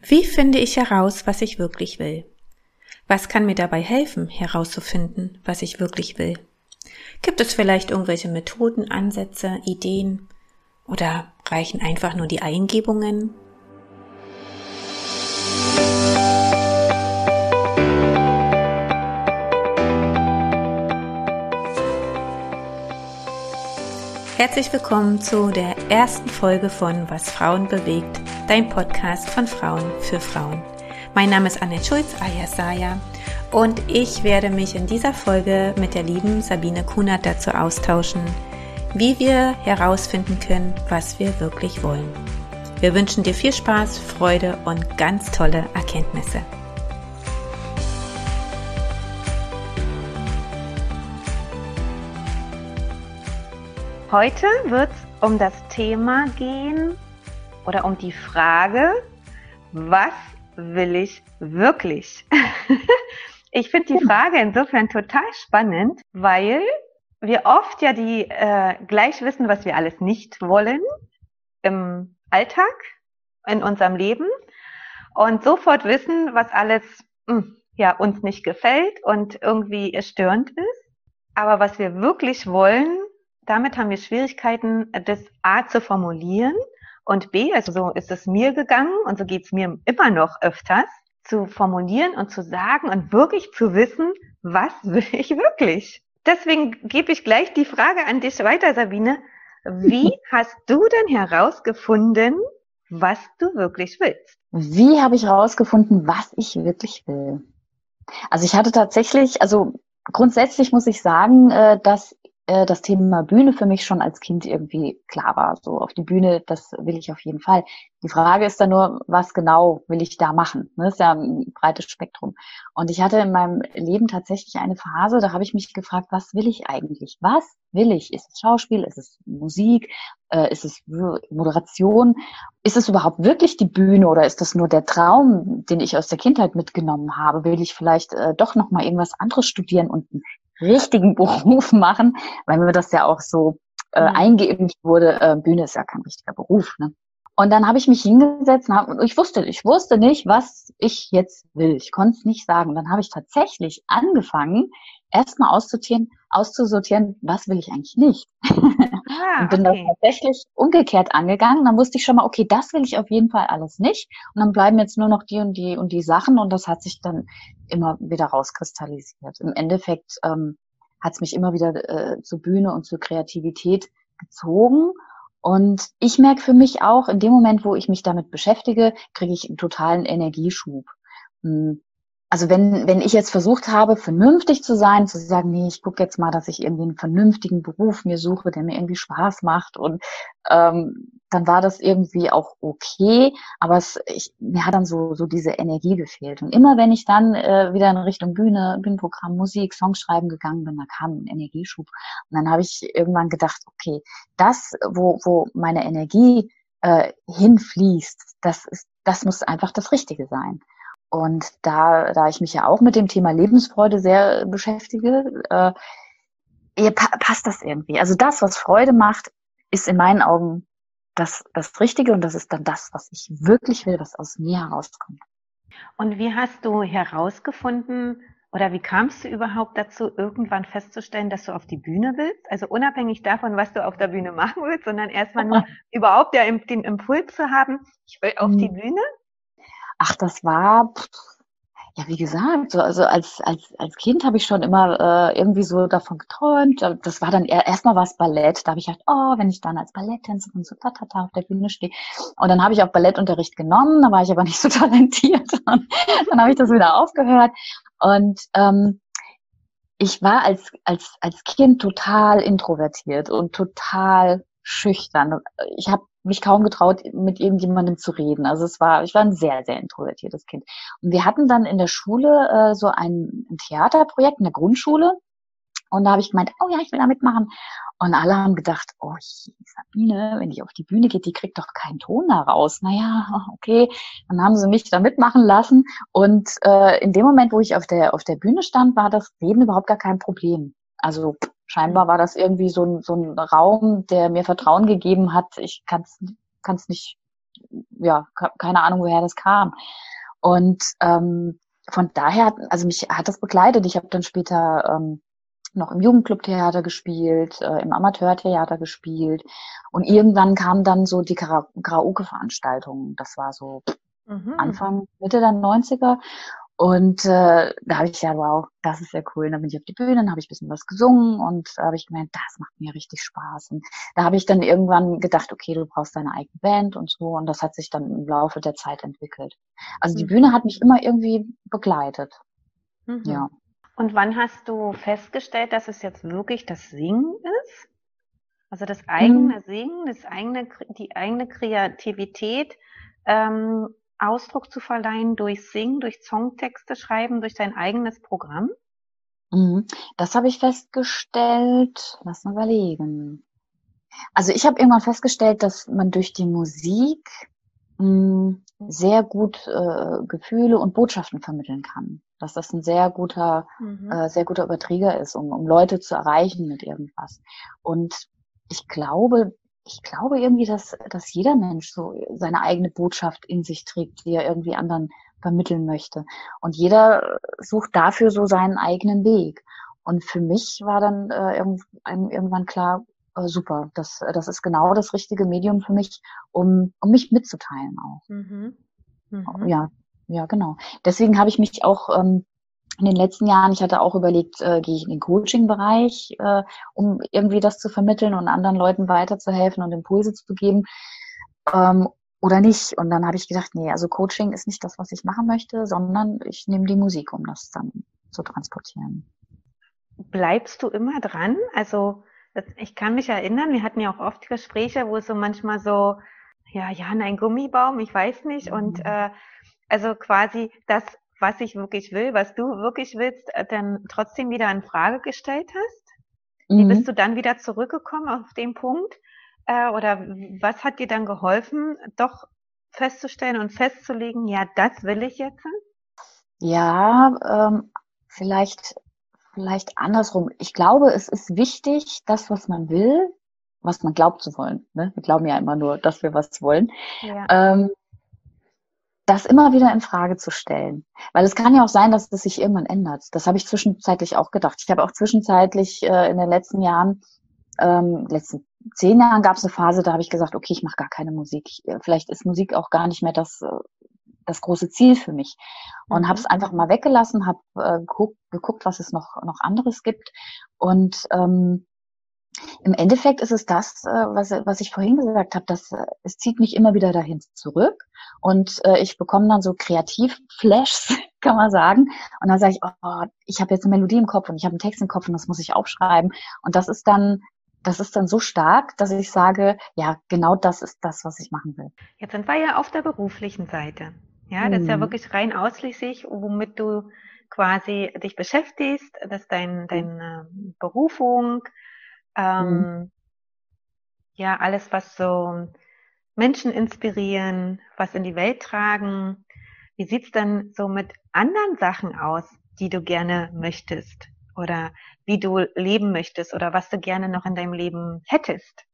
Wie finde ich heraus, was ich wirklich will? Was kann mir dabei helfen, herauszufinden, was ich wirklich will? Gibt es vielleicht irgendwelche Methoden, Ansätze, Ideen? Oder reichen einfach nur die Eingebungen? Herzlich willkommen zu der ersten Folge von Was Frauen bewegt, dein Podcast von Frauen für Frauen. Mein Name ist Annette Schulz, alias Saya, und ich werde mich in dieser Folge mit der lieben Sabine Kunert dazu austauschen, wie wir herausfinden können, was wir wirklich wollen. Wir wünschen dir viel Spaß, Freude und ganz tolle Erkenntnisse. Heute wird es um das Thema gehen oder um die Frage, was will ich wirklich? ich finde die Frage insofern total spannend, weil wir oft ja die äh, gleich wissen, was wir alles nicht wollen im Alltag, in unserem Leben und sofort wissen, was alles mh, hm, ja uns nicht gefällt und irgendwie störend ist. Aber was wir wirklich wollen, damit haben wir Schwierigkeiten, das A zu formulieren und B, also so ist es mir gegangen und so geht es mir immer noch öfters, zu formulieren und zu sagen und wirklich zu wissen, was will ich wirklich? Deswegen gebe ich gleich die Frage an dich weiter, Sabine. Wie hast du denn herausgefunden, was du wirklich willst? Wie habe ich herausgefunden, was ich wirklich will? Also ich hatte tatsächlich, also grundsätzlich muss ich sagen, äh, dass äh, das Thema Bühne für mich schon als Kind irgendwie klar war. So auf die Bühne, das will ich auf jeden Fall. Die Frage ist dann nur, was genau will ich da machen? Das ist ja ein breites Spektrum. Und ich hatte in meinem Leben tatsächlich eine Phase, da habe ich mich gefragt, was will ich eigentlich? Was will ich? Ist es Schauspiel? Ist es Musik? Äh, ist es Moderation? Ist es überhaupt wirklich die Bühne oder ist das nur der Traum, den ich aus der Kindheit mitgenommen habe? Will ich vielleicht äh, doch noch mal irgendwas anderes studieren und einen richtigen Beruf machen, weil mir das ja auch so äh, mhm. eingeimpft wurde, äh, Bühne ist ja kein richtiger Beruf. Ne? Und dann habe ich mich hingesetzt und, hab, und ich wusste, ich wusste nicht, was ich jetzt will. Ich konnte es nicht sagen. Und dann habe ich tatsächlich angefangen, erstmal auszusortieren, auszusortieren, was will ich eigentlich nicht. Ah, und bin okay. das tatsächlich umgekehrt angegangen. Dann wusste ich schon mal, okay, das will ich auf jeden Fall alles nicht. Und dann bleiben jetzt nur noch die und die und die Sachen. Und das hat sich dann immer wieder rauskristallisiert. Im Endeffekt ähm, hat es mich immer wieder äh, zur Bühne und zur Kreativität gezogen. Und ich merke für mich auch, in dem Moment, wo ich mich damit beschäftige, kriege ich einen totalen Energieschub. Hm, also wenn, wenn ich jetzt versucht habe, vernünftig zu sein, zu sagen, nee, ich gucke jetzt mal, dass ich irgendwie einen vernünftigen Beruf mir suche, der mir irgendwie Spaß macht und ähm, dann war das irgendwie auch okay, aber es, ich, mir hat dann so, so diese Energie gefehlt. Und immer wenn ich dann äh, wieder in Richtung Bühne, Bühnenprogramm, Musik, Songschreiben gegangen bin, da kam ein Energieschub. Und dann habe ich irgendwann gedacht, okay, das, wo, wo meine Energie äh, hinfließt, das ist, das muss einfach das Richtige sein. Und da, da ich mich ja auch mit dem Thema Lebensfreude sehr beschäftige, äh, pa passt das irgendwie. Also das, was Freude macht, ist in meinen Augen das, das Richtige und das ist dann das, was ich wirklich will, was aus mir herauskommt. Und wie hast du herausgefunden oder wie kamst du überhaupt dazu, irgendwann festzustellen, dass du auf die Bühne willst? Also unabhängig davon, was du auf der Bühne machen willst, sondern erstmal nur überhaupt ja den Impuls zu haben, ich will auf die mhm. Bühne Ach, das war, ja, wie gesagt, so, also als, als, als Kind habe ich schon immer äh, irgendwie so davon geträumt. Das war dann erstmal was Ballett. Da habe ich gedacht, oh, wenn ich dann als Balletttänzerin so tatata auf der Bühne stehe. Und dann habe ich auch Ballettunterricht genommen, da war ich aber nicht so talentiert. Und dann habe ich das wieder aufgehört. Und ähm, ich war als, als, als Kind total introvertiert und total schüchtern. Ich habe mich kaum getraut, mit irgendjemandem zu reden. Also es war, ich war ein sehr, sehr introvertiertes Kind. Und wir hatten dann in der Schule äh, so ein, ein Theaterprojekt in der Grundschule. Und da habe ich gemeint, oh ja, ich will da mitmachen. Und alle haben gedacht, oh, Sabine, wenn die auf die Bühne geht, die kriegt doch keinen Ton da raus. Naja, okay. Dann haben sie mich da mitmachen lassen. Und äh, in dem Moment, wo ich auf der, auf der Bühne stand, war das Reden überhaupt gar kein Problem. Also scheinbar war das irgendwie so ein, so ein Raum, der mir Vertrauen gegeben hat. Ich kann es nicht ja, keine Ahnung, woher das kam. Und ähm, von daher, also mich hat das begleitet. Ich habe dann später ähm, noch im Jugendclubtheater gespielt, äh, im Amateurtheater gespielt und irgendwann kamen dann so die Karaoke-Veranstaltungen. Das war so mhm. Anfang, Mitte der 90er und äh, da habe ich ja, wow, das ist ja cool. Und dann bin ich auf die Bühne, dann habe ich ein bisschen was gesungen und da habe ich gemeint, das macht mir richtig Spaß. Und da habe ich dann irgendwann gedacht, okay, du brauchst deine eigene Band und so. Und das hat sich dann im Laufe der Zeit entwickelt. Also die mhm. Bühne hat mich immer irgendwie begleitet. Mhm. Ja. Und wann hast du festgestellt, dass es jetzt wirklich das Singen ist? Also das eigene mhm. Singen, das eigene, die eigene Kreativität ähm, Ausdruck zu verleihen durch Singen, durch Songtexte schreiben, durch dein eigenes Programm? Mhm. Das habe ich festgestellt. Lass mal überlegen. Also ich habe irgendwann festgestellt, dass man durch die Musik mh, hm, sehr gut äh, Gefühle und Botschaften vermitteln kann. Dass das ein sehr guter, mhm. äh, sehr guter Überträger ist, um, um Leute zu erreichen mit irgendwas. Und ich glaube, ich glaube irgendwie, dass, dass jeder Mensch so seine eigene Botschaft in sich trägt, die er irgendwie anderen vermitteln möchte. Und jeder sucht dafür so seinen eigenen Weg. Und für mich war dann äh, irgendwann klar, äh, super, das, das ist genau das richtige Medium für mich, um, um mich mitzuteilen auch. Mhm. Mhm. Ja, ja, genau. Deswegen habe ich mich auch ähm, in den letzten Jahren, ich hatte auch überlegt, äh, gehe ich in den Coaching-Bereich, äh, um irgendwie das zu vermitteln und anderen Leuten weiterzuhelfen und Impulse zu geben ähm, oder nicht. Und dann habe ich gedacht, nee, also Coaching ist nicht das, was ich machen möchte, sondern ich nehme die Musik, um das dann zu transportieren. Bleibst du immer dran? Also ich kann mich erinnern, wir hatten ja auch oft Gespräche, wo es so manchmal so, ja, ja, ein Gummibaum, ich weiß nicht. Mhm. Und äh, also quasi das was ich wirklich will, was du wirklich willst, äh, dann trotzdem wieder in Frage gestellt hast? Wie mhm. bist du dann wieder zurückgekommen auf den Punkt? Äh, oder was hat dir dann geholfen, doch festzustellen und festzulegen, ja, das will ich jetzt? Ja, ähm, vielleicht, vielleicht andersrum. Ich glaube, es ist wichtig, das, was man will, was man glaubt zu wollen. Ne? Wir glauben ja immer nur, dass wir was wollen. Ja. Ähm, das immer wieder in Frage zu stellen. Weil es kann ja auch sein, dass es sich irgendwann ändert. Das habe ich zwischenzeitlich auch gedacht. Ich habe auch zwischenzeitlich äh, in den letzten Jahren, ähm, letzten zehn Jahren gab es eine Phase, da habe ich gesagt, okay, ich mache gar keine Musik. Äh, vielleicht ist Musik auch gar nicht mehr das, äh, das große Ziel für mich. Und mhm. habe es einfach mal weggelassen, habe äh, geguckt, geguckt, was es noch, noch anderes gibt. Und ähm, im Endeffekt ist es das, äh, was, was ich vorhin gesagt habe, dass äh, es zieht mich immer wieder dahin zurück und äh, ich bekomme dann so Kreativflashs, kann man sagen. Und dann sage ich, oh, ich habe jetzt eine Melodie im Kopf und ich habe einen Text im Kopf und das muss ich aufschreiben. Und das ist dann das ist dann so stark, dass ich sage, ja, genau das ist das, was ich machen will. Jetzt sind wir ja auf der beruflichen Seite. Ja, das ist ja hm. wirklich rein ausschließlich, womit du quasi dich beschäftigst, dass dein, deine Berufung, ähm, mhm. Ja, alles, was so Menschen inspirieren, was in die Welt tragen. Wie sieht's denn so mit anderen Sachen aus, die du gerne möchtest? Oder wie du leben möchtest oder was du gerne noch in deinem Leben hättest?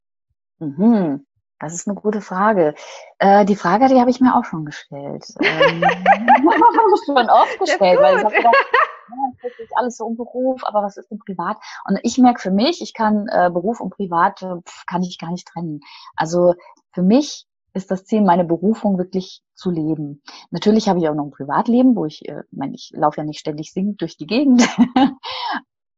Mhm. Das ist eine gute Frage. Äh, die Frage, die habe ich mir auch schon gestellt. Ähm, schon oft gestellt, weil ich habe gedacht, das ist alles so um Beruf, aber was ist denn privat? Und ich merke für mich, ich kann äh, Beruf und Privat äh, kann ich gar nicht trennen. Also für mich ist das Ziel, meine Berufung wirklich zu leben. Natürlich habe ich auch noch ein Privatleben, wo ich, äh, meine, ich laufe ja nicht ständig singend durch die Gegend.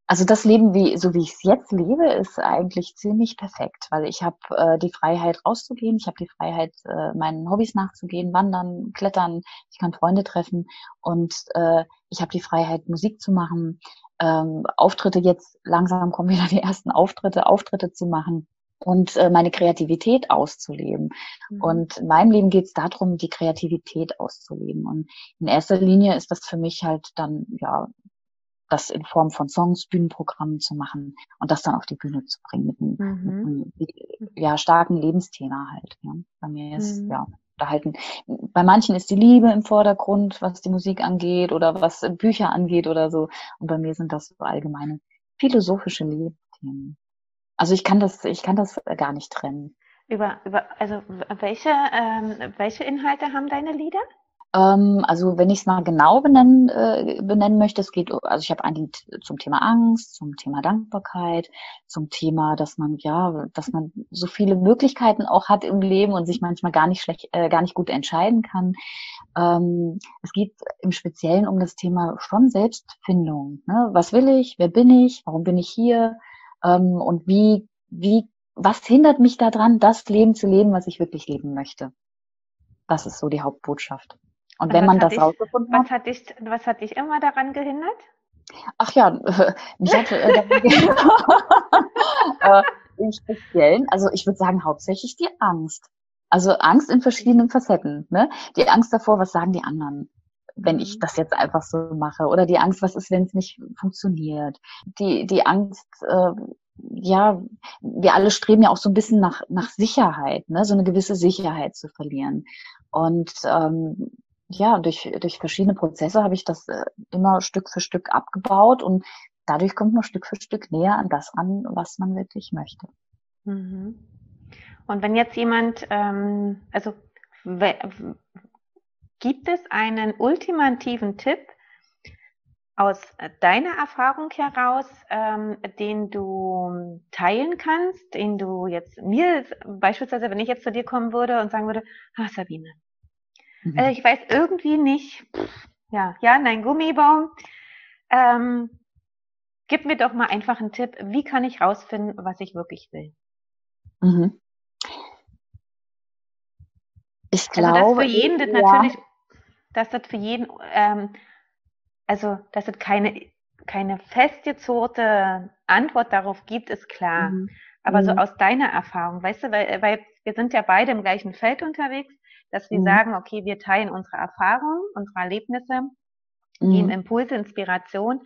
Also das Leben, wie so wie ich es jetzt lebe, ist eigentlich ziemlich perfekt, weil ich habe äh, die Freiheit rauszugehen, ich habe die Freiheit, äh, meinen Hobbys nachzugehen, wandern, klettern, ich kann Freunde treffen und äh, ich habe die Freiheit, Musik zu machen, ähm, Auftritte jetzt langsam kommen wieder die ersten Auftritte, Auftritte zu machen und äh, meine Kreativität auszuleben. Mhm. Und in meinem Leben geht es darum, die Kreativität auszuleben. Und in erster Linie ist das für mich halt dann ja das in Form von Songs, Bühnenprogrammen zu machen und das dann auf die Bühne zu bringen mit einem, mhm. mit einem ja, starken Lebensthema halt. Ja. Bei mir ist, mhm. ja, da halten, bei manchen ist die Liebe im Vordergrund, was die Musik angeht oder was Bücher angeht oder so. Und bei mir sind das so allgemeine philosophische Lebensthemen. Also ich kann das, ich kann das gar nicht trennen. Über, über, also welche, ähm, welche Inhalte haben deine Lieder? Ähm, also wenn ich es mal genau benennen, äh, benennen möchte, es geht, also ich habe ein Lied zum Thema Angst, zum Thema Dankbarkeit, zum Thema, dass man ja, dass man so viele Möglichkeiten auch hat im Leben und sich manchmal gar nicht schlecht, äh, gar nicht gut entscheiden kann. Ähm, es geht im Speziellen um das Thema schon Selbstfindung. Ne? Was will ich? Wer bin ich? Warum bin ich hier? Ähm, und wie, wie, was hindert mich daran, das Leben zu leben, was ich wirklich leben möchte? Das ist so die Hauptbotschaft. Und wenn man das dich, rausgefunden hat. Was hat, dich, was hat dich immer daran gehindert? Ach ja, mich hat äh, äh, im Speziellen, also ich würde sagen, hauptsächlich die Angst. Also Angst in verschiedenen Facetten. Ne? Die Angst davor, was sagen die anderen, wenn ich mhm. das jetzt einfach so mache? Oder die Angst, was ist, wenn es nicht funktioniert? Die, die Angst, äh, ja, wir alle streben ja auch so ein bisschen nach, nach Sicherheit, ne? so eine gewisse Sicherheit zu verlieren. Und ähm, ja, durch, durch verschiedene Prozesse habe ich das äh, immer Stück für Stück abgebaut und dadurch kommt man Stück für Stück näher an das an, was man wirklich möchte. Mhm. Und wenn jetzt jemand, ähm, also gibt es einen ultimativen Tipp aus deiner Erfahrung heraus, ähm, den du teilen kannst, den du jetzt mir beispielsweise, wenn ich jetzt zu dir kommen würde und sagen würde, ah Sabine, Mhm. Äh, ich weiß irgendwie nicht, ja, ja, nein, Gummibaum. Ähm, gib mir doch mal einfach einen Tipp, wie kann ich rausfinden, was ich wirklich will? Mhm. Ich glaube. Also das für jeden, das ja. natürlich, dass das für jeden, ähm, also, dass es keine, keine festgezurrte Antwort darauf gibt, ist klar. Mhm. Aber so mhm. aus deiner Erfahrung, weißt du, weil, weil wir sind ja beide im gleichen Feld unterwegs dass wir mhm. sagen, okay, wir teilen unsere Erfahrungen, unsere Erlebnisse, mhm. geben Impulse, Inspiration,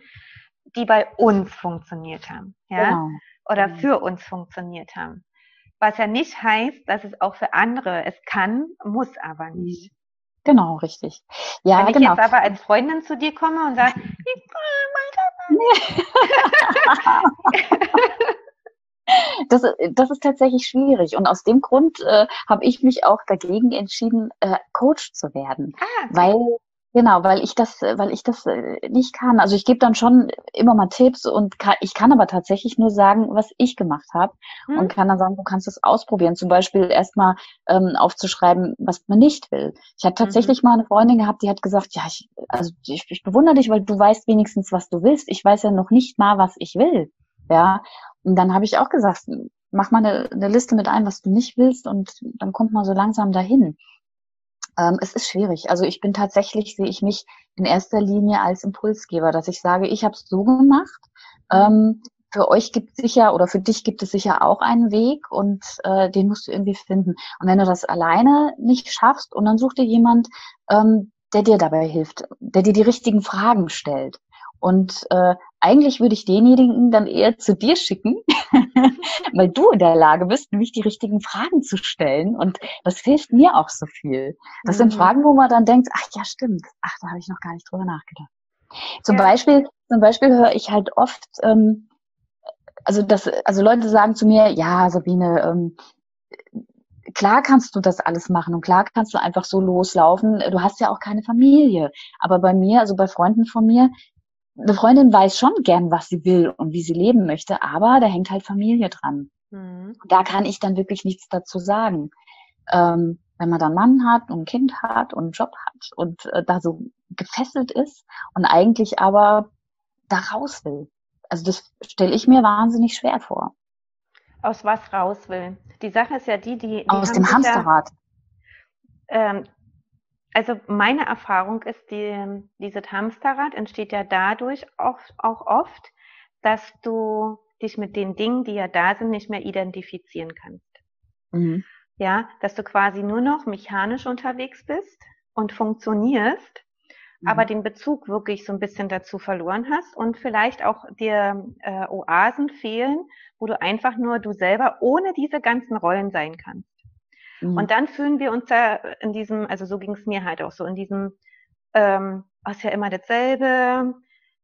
die bei uns funktioniert haben, ja, genau. oder genau. für uns funktioniert haben. Was ja nicht heißt, dass es auch für andere es kann, muss aber mhm. nicht. Genau, richtig. Ja, Wenn ich genau. jetzt aber als Freundin zu dir komme und sage, ich will Das, das ist tatsächlich schwierig. Und aus dem Grund äh, habe ich mich auch dagegen entschieden, äh, Coach zu werden. Ah, okay. Weil Genau, weil ich das, weil ich das äh, nicht kann. Also ich gebe dann schon immer mal Tipps und kann, ich kann aber tatsächlich nur sagen, was ich gemacht habe hm. und kann dann sagen, du kannst es ausprobieren. Zum Beispiel erstmal ähm, aufzuschreiben, was man nicht will. Ich hatte tatsächlich mhm. mal eine Freundin gehabt, die hat gesagt, ja, ich, also ich, ich bewundere dich, weil du weißt wenigstens, was du willst. Ich weiß ja noch nicht mal, was ich will. Ja, und dann habe ich auch gesagt, mach mal eine, eine Liste mit ein, was du nicht willst und dann kommt man so langsam dahin. Ähm, es ist schwierig. Also ich bin tatsächlich, sehe ich mich in erster Linie als Impulsgeber, dass ich sage, ich habe es so gemacht. Ähm, für euch gibt es sicher oder für dich gibt es sicher auch einen Weg und äh, den musst du irgendwie finden. Und wenn du das alleine nicht schaffst und dann such dir jemand, ähm, der dir dabei hilft, der dir die richtigen Fragen stellt. Und äh, eigentlich würde ich denjenigen dann eher zu dir schicken, weil du in der Lage bist, nämlich die richtigen Fragen zu stellen. Und das hilft mir auch so viel. Das mhm. sind Fragen, wo man dann denkt, ach ja, stimmt, ach, da habe ich noch gar nicht drüber nachgedacht. Zum ja. Beispiel, zum Beispiel höre ich halt oft, ähm, also das, also Leute sagen zu mir, ja, Sabine, ähm, klar kannst du das alles machen und klar kannst du einfach so loslaufen. Du hast ja auch keine Familie. Aber bei mir, also bei Freunden von mir, eine Freundin weiß schon gern, was sie will und wie sie leben möchte, aber da hängt halt Familie dran. Mhm. Da kann ich dann wirklich nichts dazu sagen. Ähm, wenn man dann einen Mann hat und ein Kind hat und einen Job hat und äh, da so gefesselt ist und eigentlich aber da raus will. Also das stelle ich mir wahnsinnig schwer vor. Aus was raus will? Die Sache ist ja die, die, die aus dem Hamsterrad. Ja, ähm, also meine Erfahrung ist, die, dieses Hamsterrad entsteht ja dadurch auch, auch oft, dass du dich mit den Dingen, die ja da sind, nicht mehr identifizieren kannst. Mhm. Ja, dass du quasi nur noch mechanisch unterwegs bist und funktionierst, mhm. aber den Bezug wirklich so ein bisschen dazu verloren hast und vielleicht auch dir äh, Oasen fehlen, wo du einfach nur du selber ohne diese ganzen Rollen sein kannst. Mhm. Und dann fühlen wir uns da in diesem, also so ging es mir halt auch so, in diesem, ähm, oh, ist ja immer dasselbe,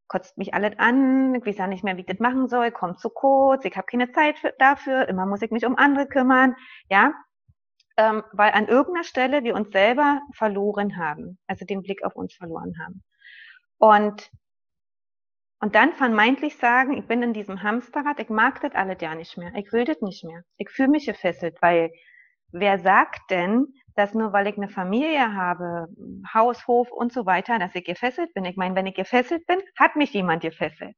kotzt mich alles an, ich weiß ja nicht mehr, wie ich das machen soll, kommt zu kurz, ich habe keine Zeit für, dafür, immer muss ich mich um andere kümmern, ja. ähm, weil an irgendeiner Stelle wir uns selber verloren haben, also den Blick auf uns verloren haben. Und und dann vermeintlich sagen, ich bin in diesem Hamsterrad, ich mag das alles ja nicht mehr, ich will das nicht mehr, ich fühle mich gefesselt, weil wer sagt denn, dass nur weil ich eine Familie habe, Haus, Hof und so weiter, dass ich gefesselt bin? Ich meine, wenn ich gefesselt bin, hat mich jemand gefesselt.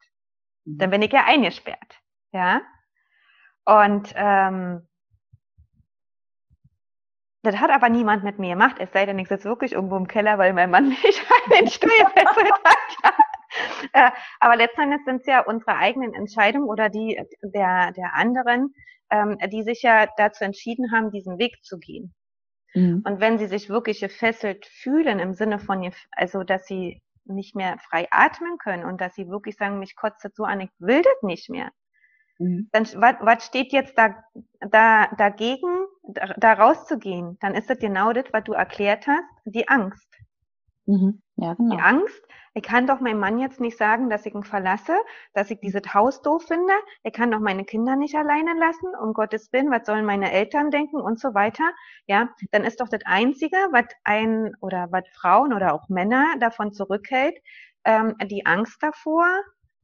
Mhm. Dann bin ich ja eingesperrt. Ja. Und ähm, das hat aber niemand mit mir gemacht, es sei denn, ich sitze wirklich irgendwo im Keller, weil mein Mann mich an den Stuhl gefesselt hat. Äh, aber letztendlich sind es ja unsere eigenen Entscheidungen oder die der, der anderen, ähm, die sich ja dazu entschieden haben, diesen Weg zu gehen. Mhm. Und wenn sie sich wirklich gefesselt fühlen im Sinne von, also dass sie nicht mehr frei atmen können und dass sie wirklich sagen, mich kotzt das so an, ich will das nicht mehr. Mhm. Dann was, was steht jetzt da, da dagegen, da, da rauszugehen? Dann ist das genau das, was du erklärt hast, die Angst. Mhm. Ja, genau. Die Angst, ich kann doch meinem Mann jetzt nicht sagen, dass ich ihn verlasse, dass ich dieses Haus doof finde. Er kann doch meine Kinder nicht alleine lassen, um Gottes Willen, was sollen meine Eltern denken und so weiter. Ja, dann ist doch das Einzige, was ein oder was Frauen oder auch Männer davon zurückhält, ähm, die Angst davor,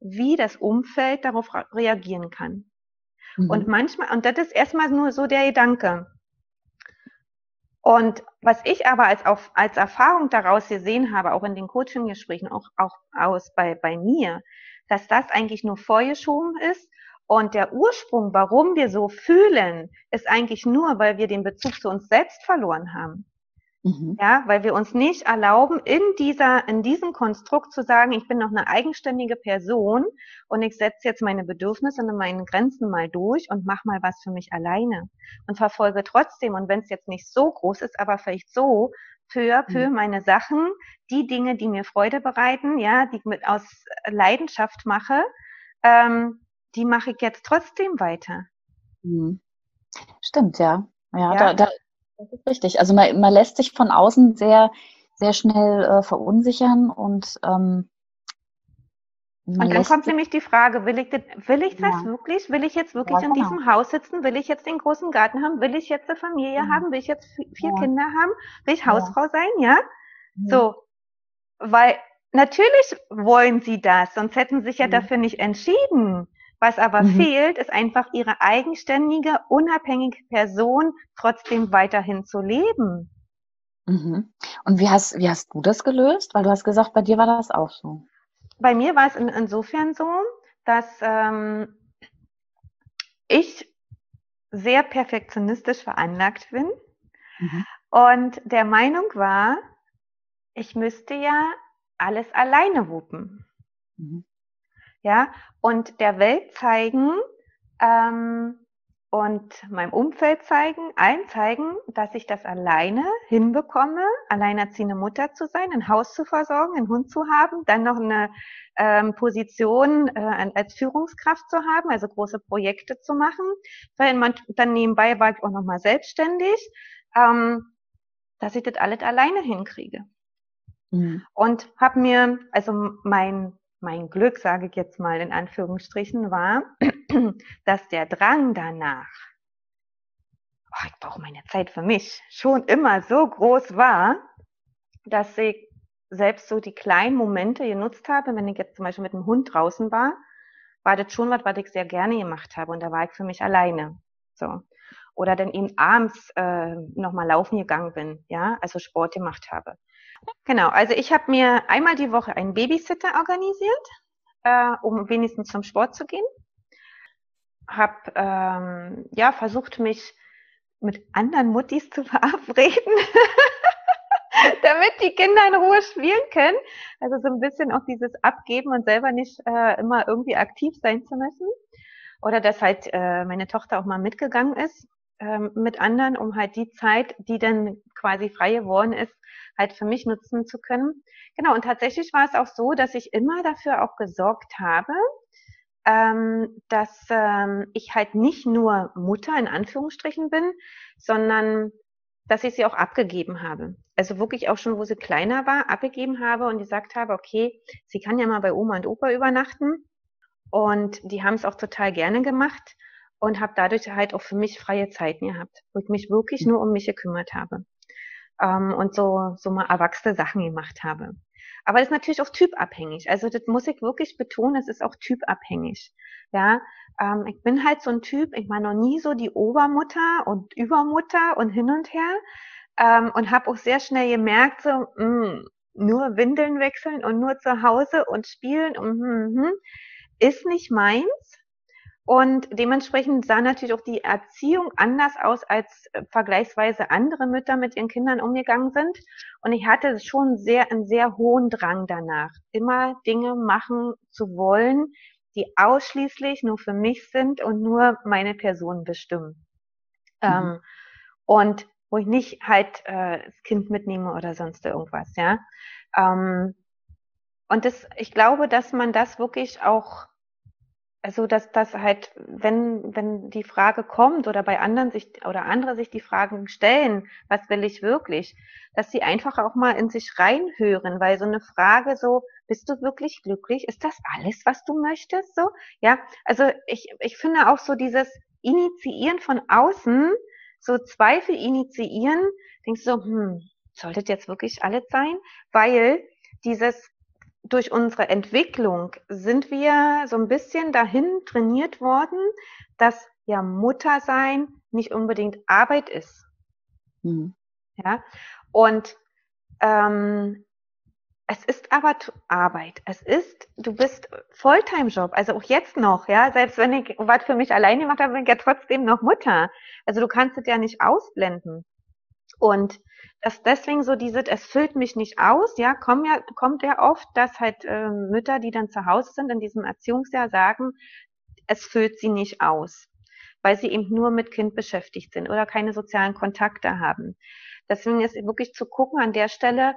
wie das Umfeld darauf reagieren kann. Mhm. Und manchmal, und das ist erstmal nur so der Gedanke. Und was ich aber als, auf, als Erfahrung daraus gesehen habe, auch in den Coaching-Gesprächen, auch, auch aus bei, bei mir, dass das eigentlich nur vorgeschoben ist und der Ursprung, warum wir so fühlen, ist eigentlich nur, weil wir den Bezug zu uns selbst verloren haben. Mhm. Ja, weil wir uns nicht erlauben, in dieser, in diesem Konstrukt zu sagen, ich bin noch eine eigenständige Person und ich setze jetzt meine Bedürfnisse und meine Grenzen mal durch und mach mal was für mich alleine und verfolge trotzdem und wenn es jetzt nicht so groß ist, aber vielleicht so für, für mhm. meine Sachen, die Dinge, die mir Freude bereiten, ja, die ich mit aus Leidenschaft mache, ähm, die mache ich jetzt trotzdem weiter. Mhm. Stimmt, ja. Ja, ja. Da, da, das ist richtig. Also man, man lässt sich von außen sehr, sehr schnell äh, verunsichern und ähm, und dann kommt nämlich die Frage, will ich, das, will ich das ja. wirklich? Will ich jetzt wirklich ja, genau. in diesem Haus sitzen? Will ich jetzt den großen Garten haben? Will ich jetzt eine Familie mhm. haben? Will ich jetzt vier ja. Kinder haben? Will ich Hausfrau sein? Ja? Mhm. So. Weil natürlich wollen sie das, sonst hätten sie sich ja mhm. dafür nicht entschieden. Was aber mhm. fehlt, ist einfach ihre eigenständige, unabhängige Person trotzdem weiterhin zu leben. Mhm. Und wie hast, wie hast du das gelöst? Weil du hast gesagt, bei dir war das auch so. Bei mir war es in, insofern so, dass ähm, ich sehr perfektionistisch veranlagt bin mhm. und der Meinung war, ich müsste ja alles alleine wuppen. Mhm ja, und der Welt zeigen ähm, und meinem Umfeld zeigen, allen zeigen, dass ich das alleine hinbekomme, alleinerziehende Mutter zu sein, ein Haus zu versorgen, einen Hund zu haben, dann noch eine ähm, Position äh, als Führungskraft zu haben, also große Projekte zu machen, weil man dann nebenbei war ich auch nochmal selbstständig, ähm, dass ich das alles alleine hinkriege. Mhm. Und habe mir, also mein mein Glück, sage ich jetzt mal in Anführungsstrichen, war, dass der Drang danach, oh, ich brauche meine Zeit für mich, schon immer so groß war, dass ich selbst so die kleinen Momente genutzt habe, wenn ich jetzt zum Beispiel mit dem Hund draußen war, war das schon was, was ich sehr gerne gemacht habe und da war ich für mich alleine. So. Oder dann eben abends äh, nochmal laufen gegangen bin, ja, also Sport gemacht habe. Genau, also ich habe mir einmal die Woche einen Babysitter organisiert, äh, um wenigstens zum Sport zu gehen. Hab ähm, ja versucht, mich mit anderen Muttis zu verabreden, damit die Kinder in Ruhe spielen können. Also so ein bisschen auch dieses Abgeben und selber nicht äh, immer irgendwie aktiv sein zu müssen. Oder dass halt äh, meine Tochter auch mal mitgegangen ist ähm, mit anderen, um halt die Zeit, die dann quasi frei geworden ist, halt für mich nutzen zu können. Genau, und tatsächlich war es auch so, dass ich immer dafür auch gesorgt habe, ähm, dass ähm, ich halt nicht nur Mutter in Anführungsstrichen bin, sondern dass ich sie auch abgegeben habe. Also wirklich auch schon, wo sie kleiner war, abgegeben habe und gesagt habe, okay, sie kann ja mal bei Oma und Opa übernachten. Und die haben es auch total gerne gemacht. Und habe dadurch halt auch für mich freie Zeiten gehabt, wo ich mich wirklich nur um mich gekümmert habe ähm, und so, so mal erwachsene Sachen gemacht habe. Aber das ist natürlich auch typabhängig. Also das muss ich wirklich betonen, es ist auch typabhängig. Ja, ähm, ich bin halt so ein Typ, ich war noch nie so die Obermutter und Übermutter und hin und her ähm, und habe auch sehr schnell gemerkt, so mh, mm, nur Windeln wechseln und nur zu Hause und spielen und mh, mh, ist nicht meins. Und dementsprechend sah natürlich auch die Erziehung anders aus, als äh, vergleichsweise andere Mütter mit ihren Kindern umgegangen sind. Und ich hatte schon sehr, einen sehr hohen Drang danach, immer Dinge machen zu wollen, die ausschließlich nur für mich sind und nur meine Person bestimmen. Mhm. Ähm, und wo ich nicht halt äh, das Kind mitnehme oder sonst irgendwas, ja. Ähm, und das, ich glaube, dass man das wirklich auch also dass das halt, wenn, wenn die Frage kommt oder bei anderen sich oder andere sich die Fragen stellen, was will ich wirklich, dass sie einfach auch mal in sich reinhören, weil so eine Frage so, bist du wirklich glücklich? Ist das alles, was du möchtest? So, ja, also ich, ich finde auch so dieses Initiieren von außen, so Zweifel initiieren, denkst du so, hm, sollte das jetzt wirklich alles sein? Weil dieses durch unsere Entwicklung sind wir so ein bisschen dahin trainiert worden, dass ja Muttersein nicht unbedingt Arbeit ist. Mhm. Ja, und ähm, es ist aber Arbeit. Es ist, du bist Volltime-Job, also auch jetzt noch, ja. Selbst wenn ich was für mich alleine gemacht habe, bin ich ja trotzdem noch Mutter. Also du kannst es ja nicht ausblenden. Und dass deswegen so diese, es füllt mich nicht aus, ja, kommt ja, kommt ja oft, dass halt äh, Mütter, die dann zu Hause sind in diesem Erziehungsjahr, sagen, es füllt sie nicht aus, weil sie eben nur mit Kind beschäftigt sind oder keine sozialen Kontakte haben. Deswegen ist wirklich zu gucken an der Stelle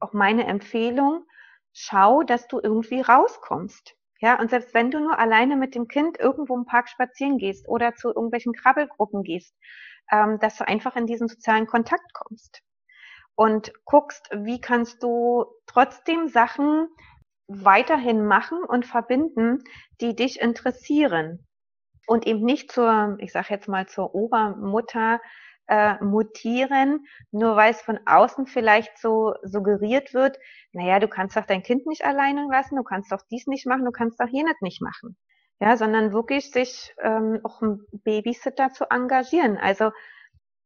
auch meine Empfehlung, schau, dass du irgendwie rauskommst. Ja, und selbst wenn du nur alleine mit dem Kind irgendwo im Park spazieren gehst oder zu irgendwelchen Krabbelgruppen gehst, ähm, dass du einfach in diesen sozialen Kontakt kommst und guckst, wie kannst du trotzdem Sachen weiterhin machen und verbinden, die dich interessieren und eben nicht zur, ich sage jetzt mal zur Obermutter äh, mutieren, nur weil es von außen vielleicht so suggeriert wird, naja, du kannst doch dein Kind nicht alleine lassen, du kannst doch dies nicht machen, du kannst doch jenes nicht machen ja, sondern wirklich sich ähm, auch einen Babysitter zu engagieren. Also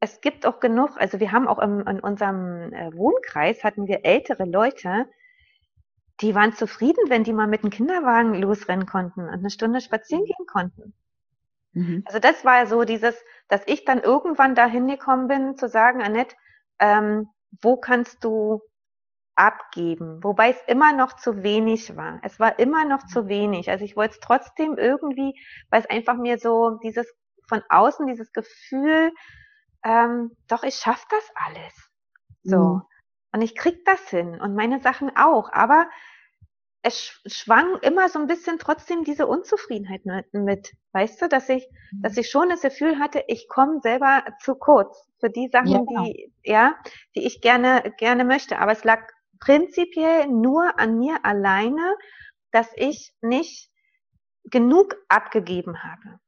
es gibt auch genug, also wir haben auch im, in unserem äh, Wohnkreis hatten wir ältere Leute, die waren zufrieden, wenn die mal mit dem Kinderwagen losrennen konnten und eine Stunde spazieren mhm. gehen konnten. Mhm. Also das war so dieses, dass ich dann irgendwann dahin gekommen bin, zu sagen, Annette, ähm, wo kannst du abgeben, wobei es immer noch zu wenig war. Es war immer noch zu wenig. Also ich wollte es trotzdem irgendwie, weil es einfach mir so dieses von außen dieses Gefühl, ähm, doch ich schaff das alles. So. Mhm. Und ich krieg das hin und meine Sachen auch. Aber es schwang immer so ein bisschen trotzdem diese Unzufriedenheit mit, weißt du, dass ich, mhm. dass ich schon das Gefühl hatte, ich komme selber zu kurz für die Sachen, ja. die, ja, die ich gerne, gerne möchte. Aber es lag prinzipiell nur an mir alleine, dass ich nicht genug abgegeben habe.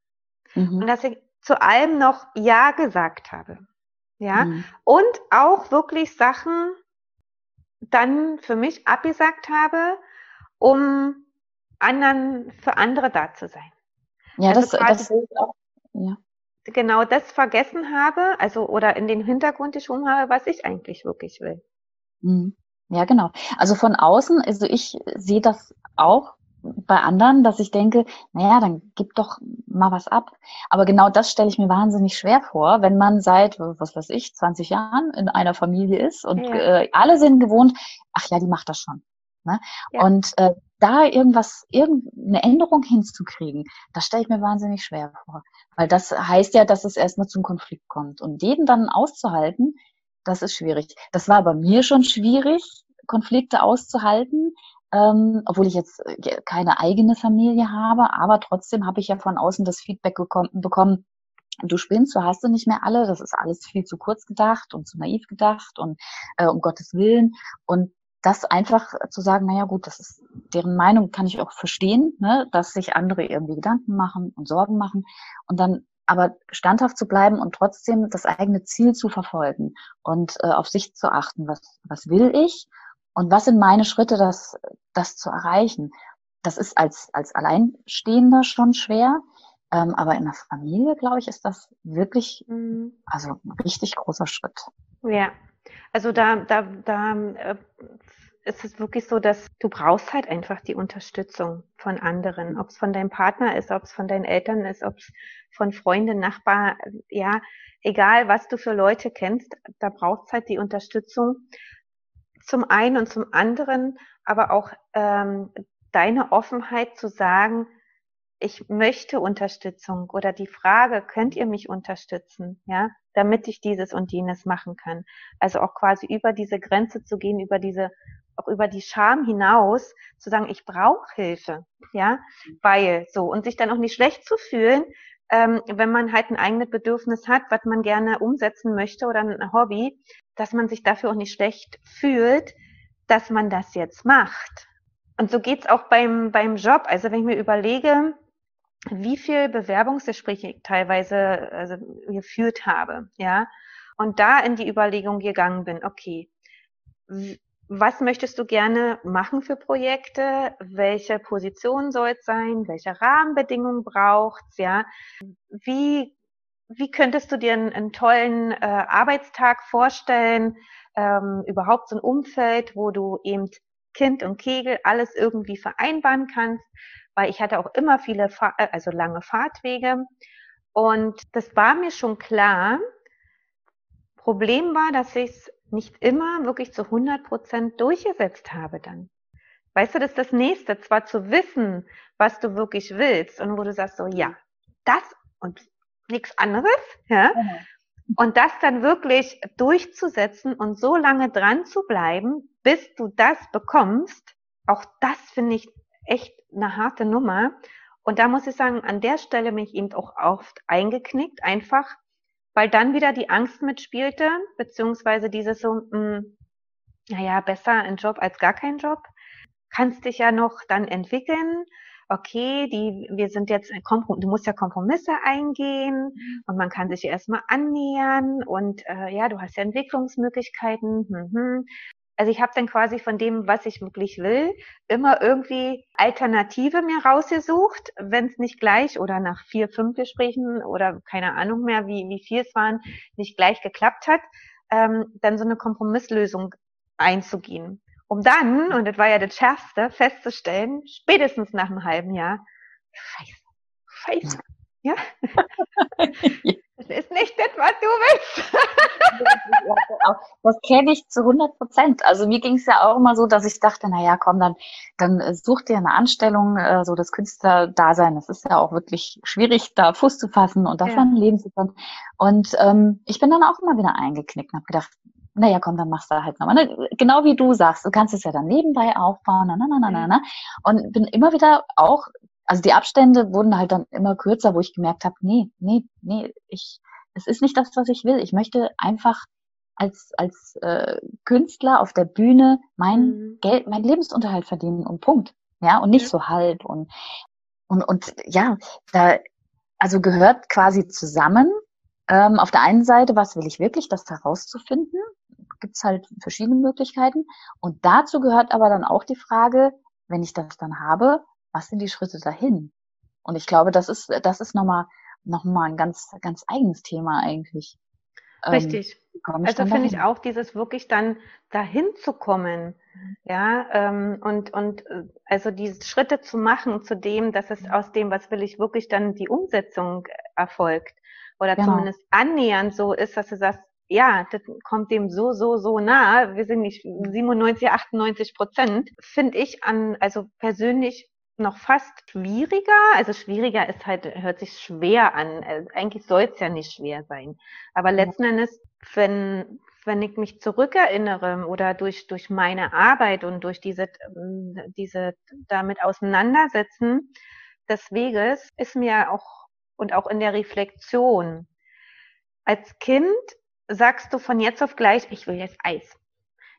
Mhm. Und dass ich zu allem noch Ja gesagt habe. Ja. Mhm. Und auch wirklich Sachen dann für mich abgesagt habe, um anderen, für andere da zu sein. Ja, also das, das auch, ja. Genau das vergessen habe, also oder in den Hintergrund geschoben habe, was ich eigentlich wirklich will. Mhm. Ja, genau. Also von außen, also ich sehe das auch bei anderen, dass ich denke, naja, dann gib doch mal was ab. Aber genau das stelle ich mir wahnsinnig schwer vor, wenn man seit, was weiß ich, 20 Jahren in einer Familie ist und ja. äh, alle sind gewohnt, ach ja, die macht das schon. Ne? Ja. Und äh, da irgendwas, irgendeine Änderung hinzukriegen, das stelle ich mir wahnsinnig schwer vor. Weil das heißt ja, dass es erstmal zum Konflikt kommt. Und jeden dann auszuhalten, das ist schwierig. Das war bei mir schon schwierig, Konflikte auszuhalten, ähm, obwohl ich jetzt äh, keine eigene Familie habe, aber trotzdem habe ich ja von außen das Feedback bekommen, bekommen, du spinnst, du hast du nicht mehr alle, das ist alles viel zu kurz gedacht und zu naiv gedacht und äh, um Gottes Willen. Und das einfach zu sagen, naja gut, das ist deren Meinung, kann ich auch verstehen, ne, dass sich andere irgendwie Gedanken machen und Sorgen machen und dann aber standhaft zu bleiben und trotzdem das eigene Ziel zu verfolgen und äh, auf sich zu achten, was, was will ich und was sind meine Schritte, das, das zu erreichen. Das ist als, als Alleinstehender schon schwer, ähm, aber in der Familie, glaube ich, ist das wirklich, mhm. also ein richtig großer Schritt. Ja, also da, da, da äh, ist es wirklich so, dass du brauchst halt einfach die Unterstützung von anderen, ob es von deinem Partner ist, ob es von deinen Eltern ist, ob es von Freunden, Nachbar, ja, egal was du für Leute kennst, da brauchst halt die Unterstützung zum einen und zum anderen, aber auch ähm, deine Offenheit zu sagen, ich möchte Unterstützung oder die Frage, könnt ihr mich unterstützen, ja, damit ich dieses und jenes machen kann. Also auch quasi über diese Grenze zu gehen, über diese, auch über die Scham hinaus, zu sagen, ich brauche Hilfe, ja, weil so und sich dann auch nicht schlecht zu fühlen, ähm, wenn man halt ein eigenes Bedürfnis hat, was man gerne umsetzen möchte oder ein Hobby, dass man sich dafür auch nicht schlecht fühlt, dass man das jetzt macht. Und so geht's auch beim, beim Job. Also wenn ich mir überlege, wie viel Bewerbungsgespräche ich teilweise also, geführt habe, ja, und da in die Überlegung gegangen bin, okay, was möchtest du gerne machen für Projekte? Welche Position soll es sein? Welche Rahmenbedingungen braucht's? Ja, wie wie könntest du dir einen, einen tollen äh, Arbeitstag vorstellen? Ähm, überhaupt so ein Umfeld, wo du eben Kind und Kegel alles irgendwie vereinbaren kannst? weil ich hatte auch immer viele, Fahr äh, also lange Fahrtwege. Und das war mir schon klar. Problem war, dass ich es nicht immer wirklich zu 100 Prozent durchgesetzt habe dann. Weißt du, das ist das Nächste, zwar zu wissen, was du wirklich willst und wo du sagst so, ja, das und nichts anderes, ja. Mhm. Und das dann wirklich durchzusetzen und so lange dran zu bleiben, bis du das bekommst, auch das finde ich echt eine harte Nummer. Und da muss ich sagen, an der Stelle bin ich eben auch oft eingeknickt, einfach, weil dann wieder die Angst mitspielte, beziehungsweise dieses so, mh, hm, naja, besser ein Job als gar kein Job. Kannst dich ja noch dann entwickeln. Okay, die, wir sind jetzt, du musst ja Kompromisse eingehen und man kann sich ja erstmal annähern und äh, ja, du hast ja Entwicklungsmöglichkeiten. Hm, hm. Also ich habe dann quasi von dem, was ich wirklich will, immer irgendwie Alternative mir rausgesucht, wenn es nicht gleich oder nach vier, fünf Gesprächen oder keine Ahnung mehr, wie, wie viel es waren, nicht gleich geklappt hat, ähm, dann so eine Kompromisslösung einzugehen. Um dann, und das war ja das Schärfste, festzustellen, spätestens nach einem halben Jahr, scheiße, scheiße, ja. Das ist nicht das, was du willst. das kenne ich zu 100 Prozent. Also mir ging es ja auch immer so, dass ich dachte, na ja, komm, dann, dann äh, such dir eine Anstellung, äh, so das Künstlerdasein. Das ist ja auch wirklich schwierig, da Fuß zu fassen und davon ja. leben zu können. Und ähm, ich bin dann auch immer wieder eingeknickt und habe gedacht, naja, komm, dann machst du halt nochmal. Ne? Genau wie du sagst, du kannst es ja dann nebenbei aufbauen, na, na, na, na, na. Und bin immer wieder auch also die Abstände wurden halt dann immer kürzer, wo ich gemerkt habe, nee, nee, nee, ich, es ist nicht das, was ich will. Ich möchte einfach als, als äh, Künstler auf der Bühne mein mhm. Geld, mein Lebensunterhalt verdienen und Punkt. Ja, und nicht ja. so halb und, und, und ja, da, also gehört quasi zusammen. Ähm, auf der einen Seite, was will ich wirklich, das herauszufinden, gibt's halt verschiedene Möglichkeiten. Und dazu gehört aber dann auch die Frage, wenn ich das dann habe, was sind die Schritte dahin? Und ich glaube, das ist, das ist nochmal, nochmal ein ganz, ganz eigenes Thema eigentlich. Ähm, Richtig. Ähm, also finde ich auch dieses wirklich dann dahin zu kommen, ja, ähm, und, und äh, also diese Schritte zu machen zu dem, dass es aus dem, was will ich wirklich dann die Umsetzung erfolgt oder genau. zumindest annähernd so ist, dass du sagst, ja, das kommt dem so, so, so nah. Wir sind nicht 97, 98 Prozent. Finde ich an, also persönlich noch fast schwieriger. Also schwieriger ist halt, hört sich schwer an. Also eigentlich soll es ja nicht schwer sein. Aber letzten Endes, wenn, wenn ich mich zurückerinnere oder durch, durch meine Arbeit und durch diese, diese damit auseinandersetzen des Weges, ist mir auch, und auch in der Reflexion, als Kind sagst du von jetzt auf gleich, ich will jetzt Eis.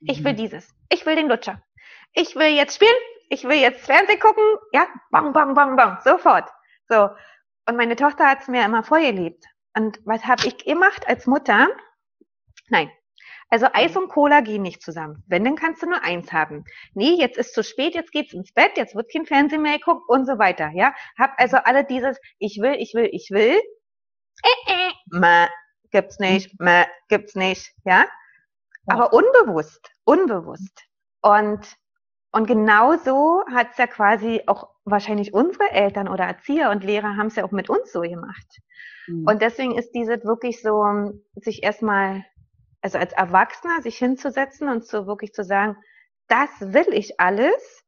Ich will mhm. dieses. Ich will den Lutscher. Ich will jetzt spielen. Ich will jetzt Fernsehen gucken. Ja, bang, bang, bang, bang. Sofort. So. Und meine Tochter hat es mir immer vorgelebt. Und was habe ich gemacht als Mutter? Nein. Also Eis und Cola gehen nicht zusammen. Wenn, dann kannst du nur eins haben. Nee, jetzt ist zu spät, jetzt geht's ins Bett, jetzt wird kein Fernsehen mehr geguckt und so weiter. Ja, hab also alle dieses Ich will, ich will, ich will. Äh, äh, meh, gibt's nicht, meh, gibt's nicht. Ja, aber unbewusst, unbewusst. Und und genau so hat's ja quasi auch wahrscheinlich unsere Eltern oder Erzieher und Lehrer haben es ja auch mit uns so gemacht. Mhm. Und deswegen ist diese wirklich so, sich erstmal, also als Erwachsener sich hinzusetzen und so wirklich zu sagen, das will ich alles.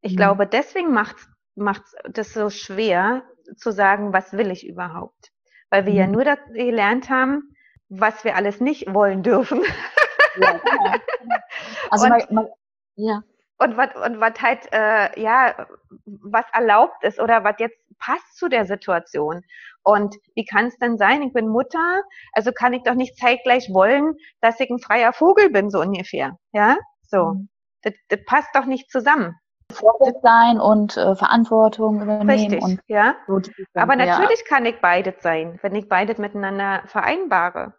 Ich mhm. glaube, deswegen macht's macht's das so schwer zu sagen, was will ich überhaupt? Weil wir mhm. ja nur gelernt haben, was wir alles nicht wollen dürfen. Ja, genau. Also und, mal, mal, ja und was und was halt äh, ja was erlaubt ist oder was jetzt passt zu der Situation. Und wie kann es denn sein? Ich bin Mutter, also kann ich doch nicht zeitgleich wollen, dass ich ein freier Vogel bin, so ungefähr. Ja, so. Mhm. Das, das passt doch nicht zusammen. Vorbild sein und äh, Verantwortung übernehmen. Richtig, und ja. So Aber natürlich ja. kann ich beides sein, wenn ich beides miteinander vereinbare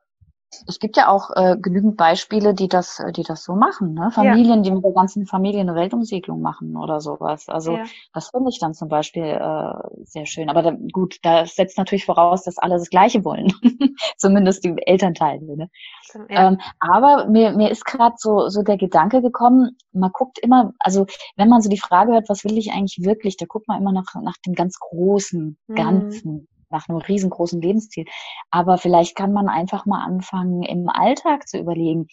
es gibt ja auch äh, genügend Beispiele, die das, die das so machen, ne? Familien, ja. die mit der ganzen Familie eine Weltumsegelung machen oder sowas. Also ja. das finde ich dann zum Beispiel äh, sehr schön. Aber da, gut, da setzt natürlich voraus, dass alle das Gleiche wollen, zumindest die Elternteile. Ne? Ja. Ähm, aber mir, mir ist gerade so, so der Gedanke gekommen, man guckt immer, also wenn man so die Frage hört, was will ich eigentlich wirklich, da guckt man immer nach, nach dem ganz Großen, mhm. Nach einem riesengroßen Lebensziel. Aber vielleicht kann man einfach mal anfangen, im Alltag zu überlegen,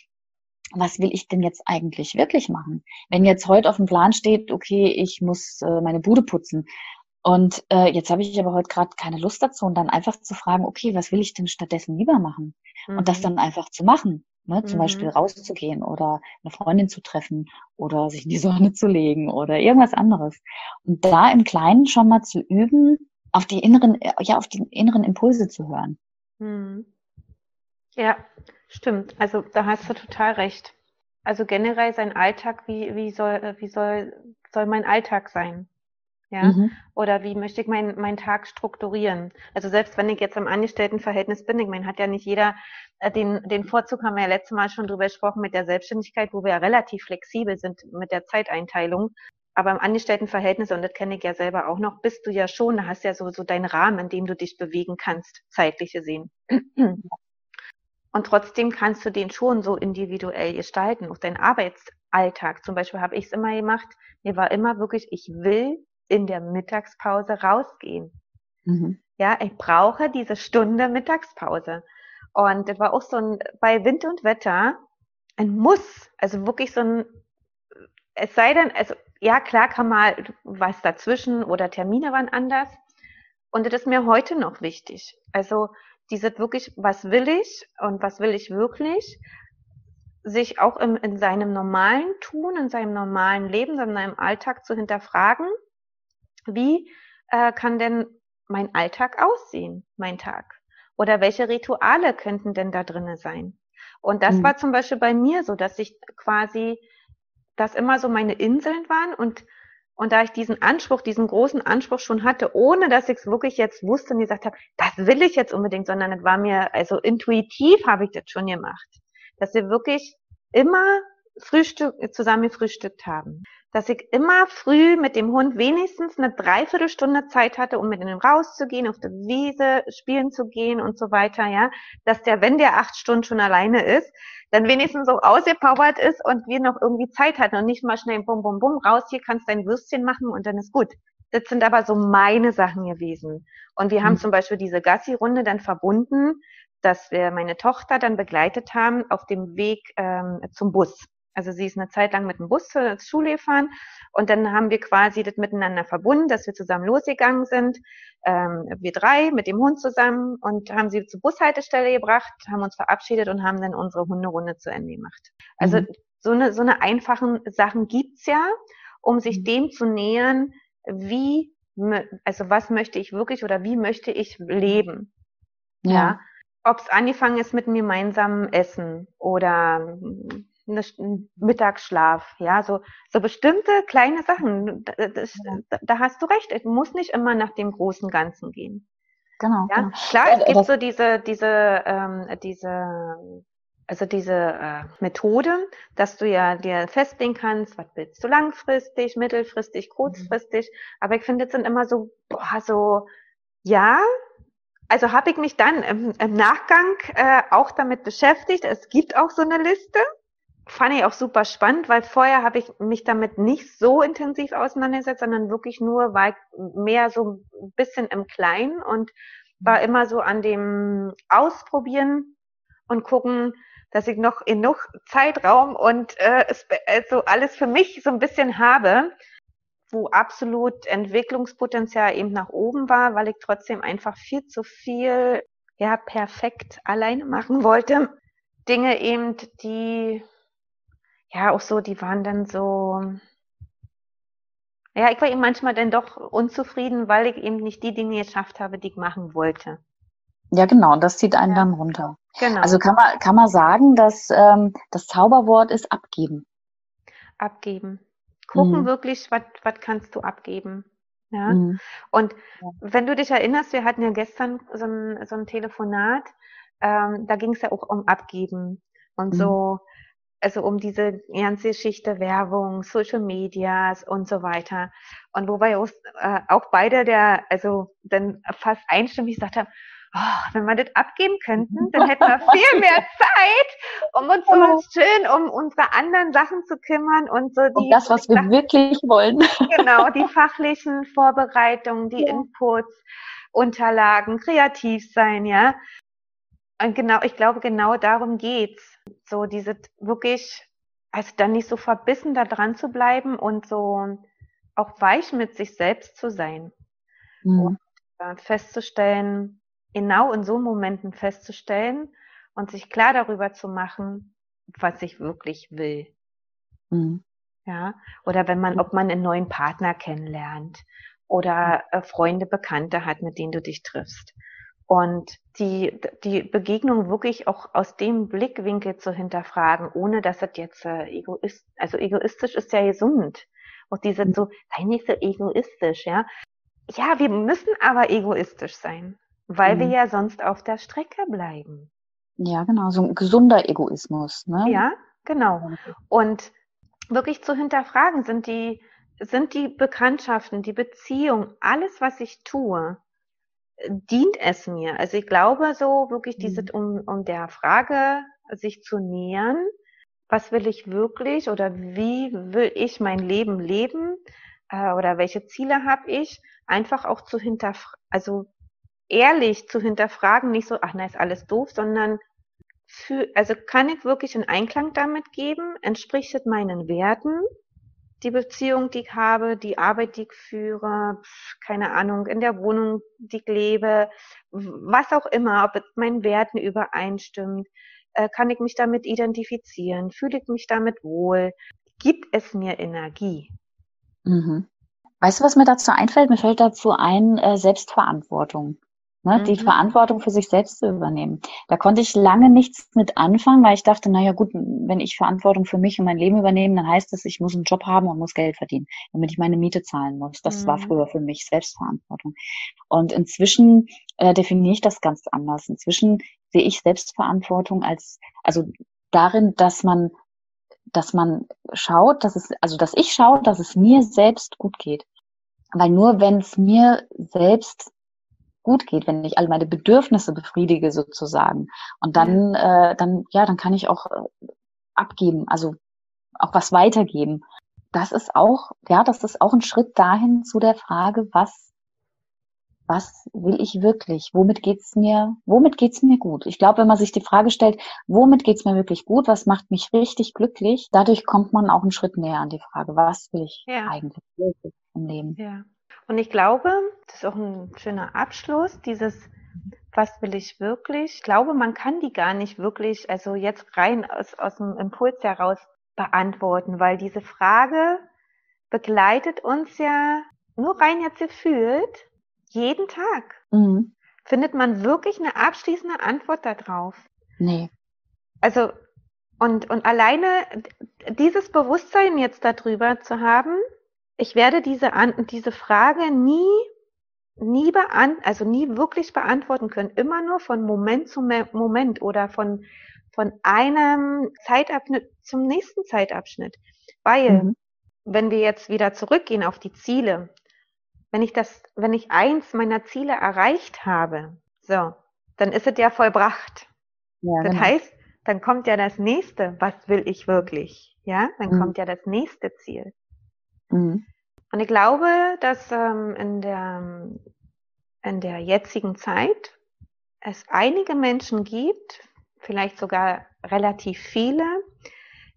was will ich denn jetzt eigentlich wirklich machen? Wenn jetzt heute auf dem Plan steht, okay, ich muss äh, meine Bude putzen und äh, jetzt habe ich aber heute gerade keine Lust dazu und dann einfach zu fragen, okay, was will ich denn stattdessen lieber machen? Mhm. Und das mhm. dann einfach zu machen. Ne? Zum mhm. Beispiel rauszugehen oder eine Freundin zu treffen oder sich in die Sonne zu legen oder irgendwas anderes. Und da im Kleinen schon mal zu üben, auf die inneren, ja, auf die inneren Impulse zu hören. Hm. Ja, stimmt. Also da hast du total recht. Also generell sein Alltag, wie, wie soll, wie soll, soll mein Alltag sein? Ja? Mhm. Oder wie möchte ich meinen mein Tag strukturieren? Also selbst wenn ich jetzt im Angestelltenverhältnis bin, ich meine, hat ja nicht jeder äh, den, den Vorzug, haben wir ja letztes Mal schon drüber gesprochen mit der Selbstständigkeit, wo wir ja relativ flexibel sind mit der Zeiteinteilung. Aber im Angestelltenverhältnis, und das kenne ich ja selber auch noch, bist du ja schon, hast ja so, so deinen Rahmen, in dem du dich bewegen kannst, zeitlich gesehen. Und trotzdem kannst du den schon so individuell gestalten, auch deinen Arbeitsalltag. Zum Beispiel habe ich es immer gemacht, mir war immer wirklich, ich will in der Mittagspause rausgehen. Mhm. Ja, ich brauche diese Stunde Mittagspause. Und das war auch so ein, bei Wind und Wetter, ein Muss, also wirklich so ein, es sei denn, also ja, klar kann mal was dazwischen oder Termine waren anders. Und das ist mir heute noch wichtig. Also diese wirklich, was will ich und was will ich wirklich, sich auch im, in seinem normalen Tun, in seinem normalen Leben, in seinem Alltag zu hinterfragen, wie äh, kann denn mein Alltag aussehen, mein Tag? Oder welche Rituale könnten denn da drinnen sein? Und das mhm. war zum Beispiel bei mir so, dass ich quasi das immer so meine Inseln waren und und da ich diesen Anspruch, diesen großen Anspruch schon hatte, ohne dass ich es wirklich jetzt wusste und gesagt habe, das will ich jetzt unbedingt, sondern es war mir, also intuitiv habe ich das schon gemacht, dass wir wirklich immer Frühstück, zusammen gefrühstückt haben. Dass ich immer früh mit dem Hund wenigstens eine Dreiviertelstunde Zeit hatte, um mit ihm rauszugehen, auf der Wiese spielen zu gehen und so weiter, ja. Dass der, wenn der acht Stunden schon alleine ist, dann wenigstens so ausgepowert ist und wir noch irgendwie Zeit hatten und nicht mal schnell bum, bum, bum, raus, hier kannst du dein Würstchen machen und dann ist gut. Das sind aber so meine Sachen gewesen. Und wir haben mhm. zum Beispiel diese Gassi-Runde dann verbunden, dass wir meine Tochter dann begleitet haben auf dem Weg ähm, zum Bus. Also sie ist eine Zeit lang mit dem Bus zur Schule gefahren und dann haben wir quasi das miteinander verbunden, dass wir zusammen losgegangen sind, ähm, wir drei mit dem Hund zusammen und haben sie zur Bushaltestelle gebracht, haben uns verabschiedet und haben dann unsere Hunderunde zu Ende gemacht. Also mhm. so eine so eine einfachen Sachen gibt's ja, um sich mhm. dem zu nähern, wie also was möchte ich wirklich oder wie möchte ich leben? Ja. ja? Ob es angefangen ist mit einem gemeinsamen Essen oder einen Mittagsschlaf, ja, so, so bestimmte kleine Sachen. Das, da, da hast du recht. Es muss nicht immer nach dem großen Ganzen gehen. Genau. Ja, genau. klar, es gibt so diese, diese, ähm, diese, also diese äh, Methode, dass du ja dir festlegen kannst, was willst du langfristig, mittelfristig, mhm. kurzfristig. Mhm. Aber ich finde, es sind immer so, boah, so, ja, also habe ich mich dann im, im Nachgang äh, auch damit beschäftigt. Es gibt auch so eine Liste. Fand ich auch super spannend, weil vorher habe ich mich damit nicht so intensiv auseinandergesetzt, sondern wirklich nur, war ich mehr so ein bisschen im Kleinen und war mhm. immer so an dem Ausprobieren und gucken, dass ich noch genug Zeitraum und äh, also alles für mich so ein bisschen habe, wo absolut Entwicklungspotenzial eben nach oben war, weil ich trotzdem einfach viel zu viel, ja, perfekt alleine machen wollte. Dinge eben, die, ja, auch so, die waren dann so, ja, ich war eben manchmal dann doch unzufrieden, weil ich eben nicht die Dinge geschafft habe, die ich machen wollte. Ja, genau, das zieht einen ja. dann runter. Genau. Also kann man, kann man sagen, dass ähm, das Zauberwort ist abgeben. Abgeben gucken mhm. wirklich, was kannst du abgeben. Ja. Mhm. Und wenn du dich erinnerst, wir hatten ja gestern so ein, so ein Telefonat, ähm, da ging es ja auch um Abgeben und mhm. so, also um diese ganze Geschichte Werbung, Social Medias und so weiter. Und wo wir auch, äh, auch beide der, also dann fast einstimmig gesagt haben, oh, wenn wir das abgeben könnten, dann hätten wir viel mehr Zeit, um uns so schön um unsere anderen Sachen zu kümmern und so die. Und das, was wir Sachen, wirklich wollen. Genau, die fachlichen Vorbereitungen, die ja. Inputs, Unterlagen, kreativ sein, ja. Und genau, ich glaube, genau darum geht's. So diese wirklich, also dann nicht so verbissen da dran zu bleiben und so auch weich mit sich selbst zu sein. Mhm. Und äh, festzustellen, genau in so Momenten festzustellen und sich klar darüber zu machen, was ich wirklich will. Mhm. Ja, oder wenn man, ob man einen neuen Partner kennenlernt oder äh, Freunde, Bekannte hat, mit denen du dich triffst. Und die, die Begegnung wirklich auch aus dem Blickwinkel zu hinterfragen, ohne dass es jetzt äh, egoist, also egoistisch ist ja gesund. Und die sind mhm. so, sei nicht so egoistisch, ja. Ja, wir müssen aber egoistisch sein weil mhm. wir ja sonst auf der Strecke bleiben. Ja, genau, so ein gesunder Egoismus. Ne? Ja, genau. Und wirklich zu hinterfragen, sind die, sind die Bekanntschaften, die Beziehung, alles, was ich tue, dient es mir? Also ich glaube so wirklich mhm. diese, um, um der Frage sich zu nähern, was will ich wirklich oder wie will ich mein Leben leben äh, oder welche Ziele habe ich, einfach auch zu hinterfragen, also ehrlich zu hinterfragen, nicht so, ach na, ist alles doof, sondern für, also kann ich wirklich in Einklang damit geben, entspricht es meinen Werten, die Beziehung, die ich habe, die Arbeit, die ich führe, keine Ahnung, in der Wohnung, die ich lebe, was auch immer, ob es meinen Werten übereinstimmt, äh, kann ich mich damit identifizieren, fühle ich mich damit wohl, gibt es mir Energie. Mhm. Weißt du, was mir dazu einfällt? Mir fällt dazu ein äh, Selbstverantwortung ne, mhm. die Verantwortung für sich selbst zu übernehmen. Da konnte ich lange nichts mit anfangen, weil ich dachte, naja gut, wenn ich Verantwortung für mich und mein Leben übernehme, dann heißt das, ich muss einen Job haben und muss Geld verdienen, damit ich meine Miete zahlen muss. Das mhm. war früher für mich Selbstverantwortung. Und inzwischen äh, definiere ich das ganz anders. Inzwischen sehe ich Selbstverantwortung als, also darin, dass man dass man schaut, dass es, also dass ich schaue, dass es mir selbst gut geht. Weil nur wenn es mir selbst gut geht, wenn ich all meine Bedürfnisse befriedige sozusagen. Und dann, ja. äh, dann, ja, dann kann ich auch äh, abgeben, also auch was weitergeben. Das ist auch, ja, das ist auch ein Schritt dahin zu der Frage, was, was will ich wirklich? Womit geht's mir, womit geht's mir gut? Ich glaube, wenn man sich die Frage stellt, womit geht's mir wirklich gut? Was macht mich richtig glücklich? Dadurch kommt man auch einen Schritt näher an die Frage, was will ich ja. eigentlich wirklich im Leben? Ja. Und ich glaube, das ist auch ein schöner Abschluss, dieses was will ich wirklich? Ich glaube, man kann die gar nicht wirklich, also jetzt rein aus, aus dem Impuls heraus beantworten, weil diese Frage begleitet uns ja nur rein jetzt gefühlt jeden Tag. Mhm. Findet man wirklich eine abschließende Antwort darauf? Nee. Also Und, und alleine dieses Bewusstsein jetzt darüber zu haben, ich werde diese, diese Frage nie, nie beant also nie wirklich beantworten können. Immer nur von Moment zu Moment oder von, von einem Zeitabschnitt zum nächsten Zeitabschnitt. Weil, mhm. wenn wir jetzt wieder zurückgehen auf die Ziele, wenn ich das, wenn ich eins meiner Ziele erreicht habe, so, dann ist es ja vollbracht. Ja, das genau. heißt, dann kommt ja das nächste, was will ich wirklich? Ja, dann mhm. kommt ja das nächste Ziel. Mhm. Und ich glaube, dass ähm, in, der, in der jetzigen Zeit es einige Menschen gibt, vielleicht sogar relativ viele,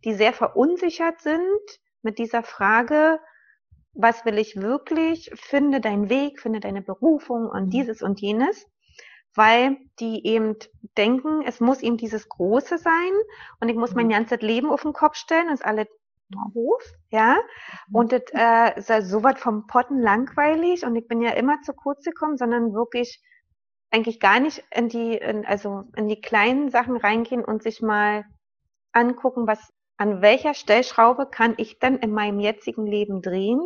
die sehr verunsichert sind mit dieser Frage, was will ich wirklich? Finde deinen Weg, finde deine Berufung und mhm. dieses und jenes weil die eben denken, es muss eben dieses Große sein und ich muss mein mhm. ganzes Leben auf den Kopf stellen, das ist alles doof, ja, mhm. und das äh, ist so was vom Potten langweilig und ich bin ja immer zu kurz gekommen, sondern wirklich eigentlich gar nicht in die, in, also in die kleinen Sachen reingehen und sich mal angucken, was, an welcher Stellschraube kann ich denn in meinem jetzigen Leben drehen,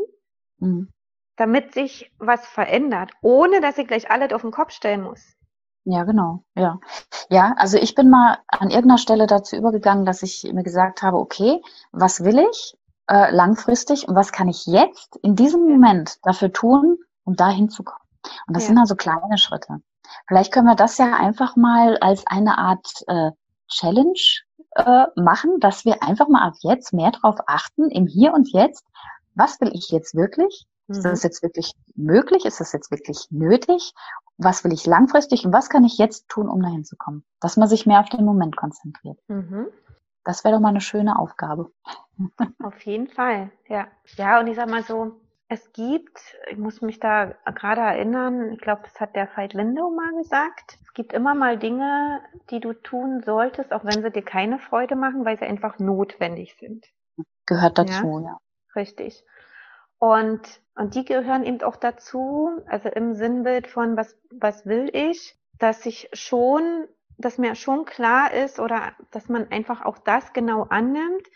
mhm. damit sich was verändert, ohne dass ich gleich alles auf den Kopf stellen muss. Ja, genau. Ja. Ja, also ich bin mal an irgendeiner Stelle dazu übergegangen, dass ich mir gesagt habe, okay, was will ich äh, langfristig und was kann ich jetzt in diesem Moment dafür tun, um da hinzukommen? Und das ja. sind also kleine Schritte. Vielleicht können wir das ja einfach mal als eine Art äh, Challenge äh, machen, dass wir einfach mal ab jetzt mehr darauf achten, im Hier und Jetzt, was will ich jetzt wirklich? Ist das mhm. jetzt wirklich möglich? Ist das jetzt wirklich nötig? Was will ich langfristig und was kann ich jetzt tun, um dahin zu kommen? Dass man sich mehr auf den Moment konzentriert. Mhm. Das wäre doch mal eine schöne Aufgabe. Auf jeden Fall, ja. Ja, und ich sag mal so, es gibt, ich muss mich da gerade erinnern, ich glaube, das hat der Veit Lindow mal gesagt, es gibt immer mal Dinge, die du tun solltest, auch wenn sie dir keine Freude machen, weil sie einfach notwendig sind. Gehört dazu, ja. ja. Richtig. Und, und die gehören eben auch dazu, also im Sinnbild von was, was will ich, dass ich schon, dass mir schon klar ist oder dass man einfach auch das genau annimmt,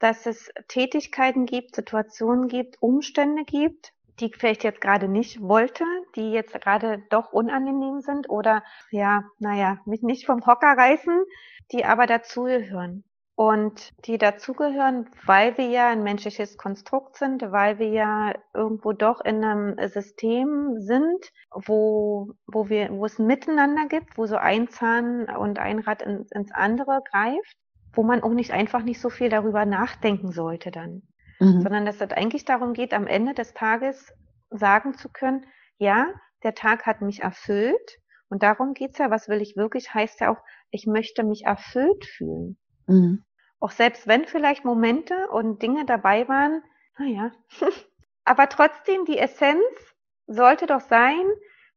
dass es Tätigkeiten gibt, Situationen gibt, Umstände gibt, die ich vielleicht jetzt gerade nicht wollte, die jetzt gerade doch unangenehm sind oder ja, naja, mich nicht vom Hocker reißen, die aber dazugehören und die dazugehören, weil wir ja ein menschliches Konstrukt sind, weil wir ja irgendwo doch in einem System sind, wo, wo wir, wo es ein Miteinander gibt, wo so ein Zahn und ein Rad in, ins andere greift, wo man auch nicht einfach nicht so viel darüber nachdenken sollte dann. Mhm. Sondern dass es eigentlich darum geht, am Ende des Tages sagen zu können, ja, der Tag hat mich erfüllt. Und darum geht's ja, was will ich wirklich, heißt ja auch, ich möchte mich erfüllt fühlen. Mhm. Auch selbst wenn vielleicht Momente und Dinge dabei waren, naja. Aber trotzdem, die Essenz sollte doch sein,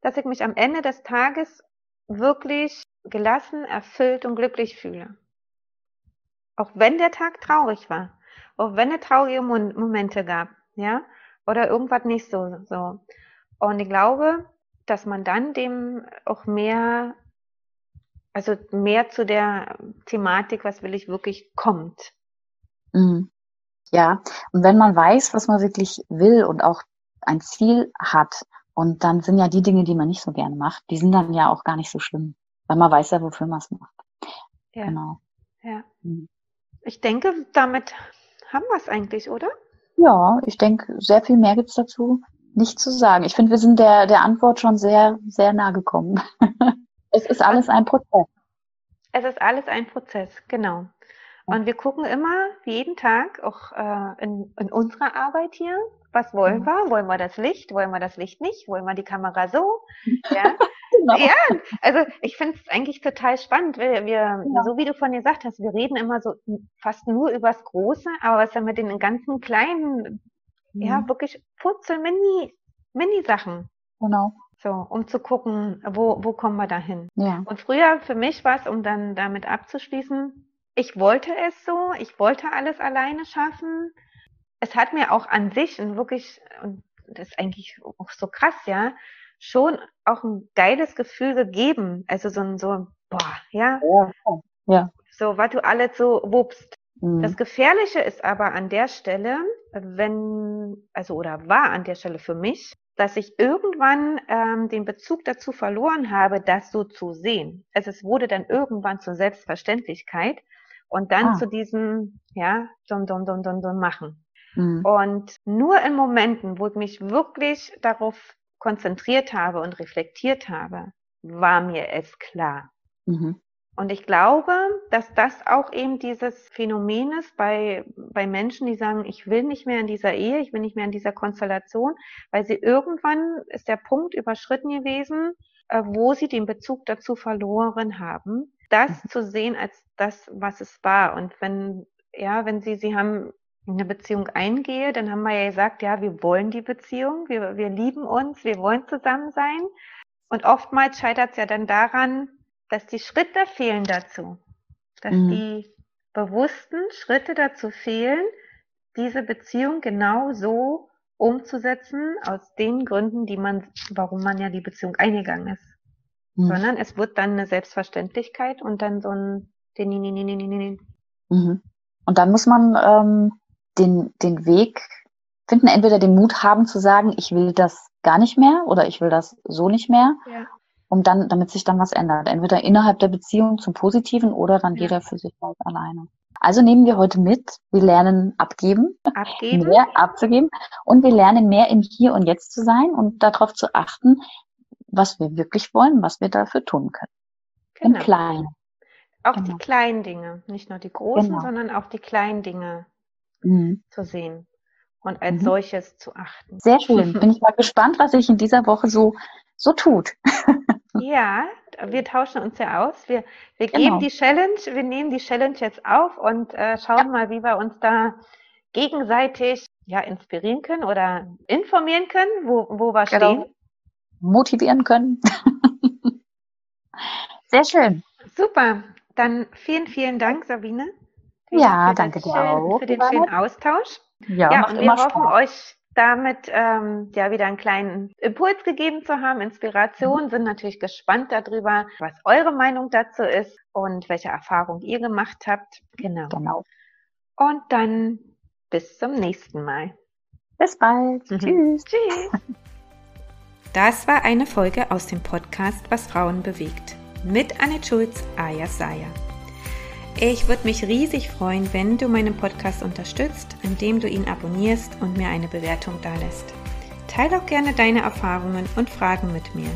dass ich mich am Ende des Tages wirklich gelassen, erfüllt und glücklich fühle. Auch wenn der Tag traurig war. Auch wenn es traurige Momente gab, ja. Oder irgendwas nicht so, so. Und ich glaube, dass man dann dem auch mehr also mehr zu der Thematik, was will ich wirklich, kommt. Mhm. Ja, und wenn man weiß, was man wirklich will und auch ein Ziel hat, und dann sind ja die Dinge, die man nicht so gerne macht, die sind dann ja auch gar nicht so schlimm, weil man weiß ja, wofür man es macht. Ja. Genau. Ja. Mhm. Ich denke, damit haben wir es eigentlich, oder? Ja, ich denke, sehr viel mehr gibt's dazu nicht zu sagen. Ich finde, wir sind der, der Antwort schon sehr, sehr nah gekommen. Es ist alles ein Prozess. Es ist alles ein Prozess, genau. Und wir gucken immer jeden Tag, auch äh, in, in unserer Arbeit hier, was wollen mhm. wir? Wollen wir das Licht? Wollen wir das Licht nicht? Wollen wir die Kamera so? Ja, genau. ja also ich finde es eigentlich total spannend. Wir, wir ja. so wie du von dir gesagt hast, wir reden immer so fast nur übers Große, aber was dann mit den ganzen kleinen, mhm. ja, wirklich Putzel, Mini, Mini-Sachen. Genau. So, um zu gucken, wo, wo kommen wir da hin. Ja. Und früher für mich war es, um dann damit abzuschließen, ich wollte es so, ich wollte alles alleine schaffen. Es hat mir auch an sich und wirklich, und das ist eigentlich auch so krass, ja, schon auch ein geiles Gefühl gegeben. Also so ein, so, boah, ja. Ja. ja. So, was du alles so wupst. Mhm. Das Gefährliche ist aber an der Stelle, wenn, also oder war an der Stelle für mich, dass ich irgendwann ähm, den Bezug dazu verloren habe, das so zu sehen. Also es wurde dann irgendwann zur Selbstverständlichkeit und dann ah. zu diesem, ja, dum, dum, dum, dum, dum machen. Mhm. Und nur in Momenten, wo ich mich wirklich darauf konzentriert habe und reflektiert habe, war mir es klar. Mhm. Und ich glaube, dass das auch eben dieses Phänomen ist bei, bei Menschen, die sagen, ich will nicht mehr in dieser Ehe, ich will nicht mehr in dieser Konstellation, weil sie irgendwann ist der Punkt überschritten gewesen, äh, wo sie den Bezug dazu verloren haben, das mhm. zu sehen als das, was es war. Und wenn, ja, wenn sie, sie haben eine Beziehung eingehe, dann haben wir ja gesagt, ja, wir wollen die Beziehung, wir, wir lieben uns, wir wollen zusammen sein. Und oftmals scheitert es ja dann daran, dass die Schritte fehlen dazu, dass mhm. die bewussten Schritte dazu fehlen, diese Beziehung genau so umzusetzen, aus den Gründen, die man, warum man ja die Beziehung eingegangen ist. Mhm. Sondern es wird dann eine Selbstverständlichkeit und dann so ein mhm. Und dann muss man ähm, den, den Weg finden, entweder den Mut haben zu sagen, ich will das gar nicht mehr oder ich will das so nicht mehr. Ja um dann, damit sich dann was ändert. Entweder innerhalb der Beziehung zum Positiven oder dann ja. jeder für sich halt alleine. Also nehmen wir heute mit, wir lernen abgeben, abgeben, mehr abzugeben und wir lernen mehr im Hier und Jetzt zu sein und darauf zu achten, was wir wirklich wollen, was wir dafür tun können. Genau. Im Kleinen. Auch genau. die kleinen Dinge, nicht nur die großen, genau. sondern auch die kleinen Dinge mhm. zu sehen und als mhm. solches zu achten. Sehr schön. Bin ich mal gespannt, was sich in dieser Woche so so tut. Ja, wir tauschen uns ja aus. Wir, wir genau. geben die Challenge, wir nehmen die Challenge jetzt auf und äh, schauen ja. mal, wie wir uns da gegenseitig ja inspirieren können oder informieren können, wo, wo wir genau. stehen. Motivieren können. Sehr schön. Super. Dann vielen, vielen Dank, Sabine. Ja, danke dir auch. Für den schönen Austausch. Ja, ja und wir hoffen, Spaß. euch damit ähm, ja wieder einen kleinen Impuls gegeben zu haben, Inspiration, mhm. sind natürlich gespannt darüber, was eure Meinung dazu ist und welche Erfahrung ihr gemacht habt. Genau. genau. Und dann bis zum nächsten Mal. Bis bald. Mhm. Tschüss. Tschüss. Das war eine Folge aus dem Podcast Was Frauen bewegt mit Anne Schulz, Ayas Saya. Ich würde mich riesig freuen, wenn du meinen Podcast unterstützt, indem du ihn abonnierst und mir eine Bewertung dalässt. Teile auch gerne deine Erfahrungen und Fragen mit mir.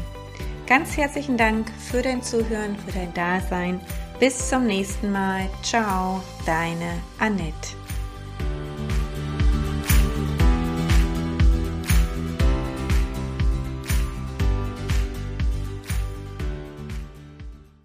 Ganz herzlichen Dank für dein Zuhören, für dein Dasein. Bis zum nächsten Mal. Ciao, deine Annette.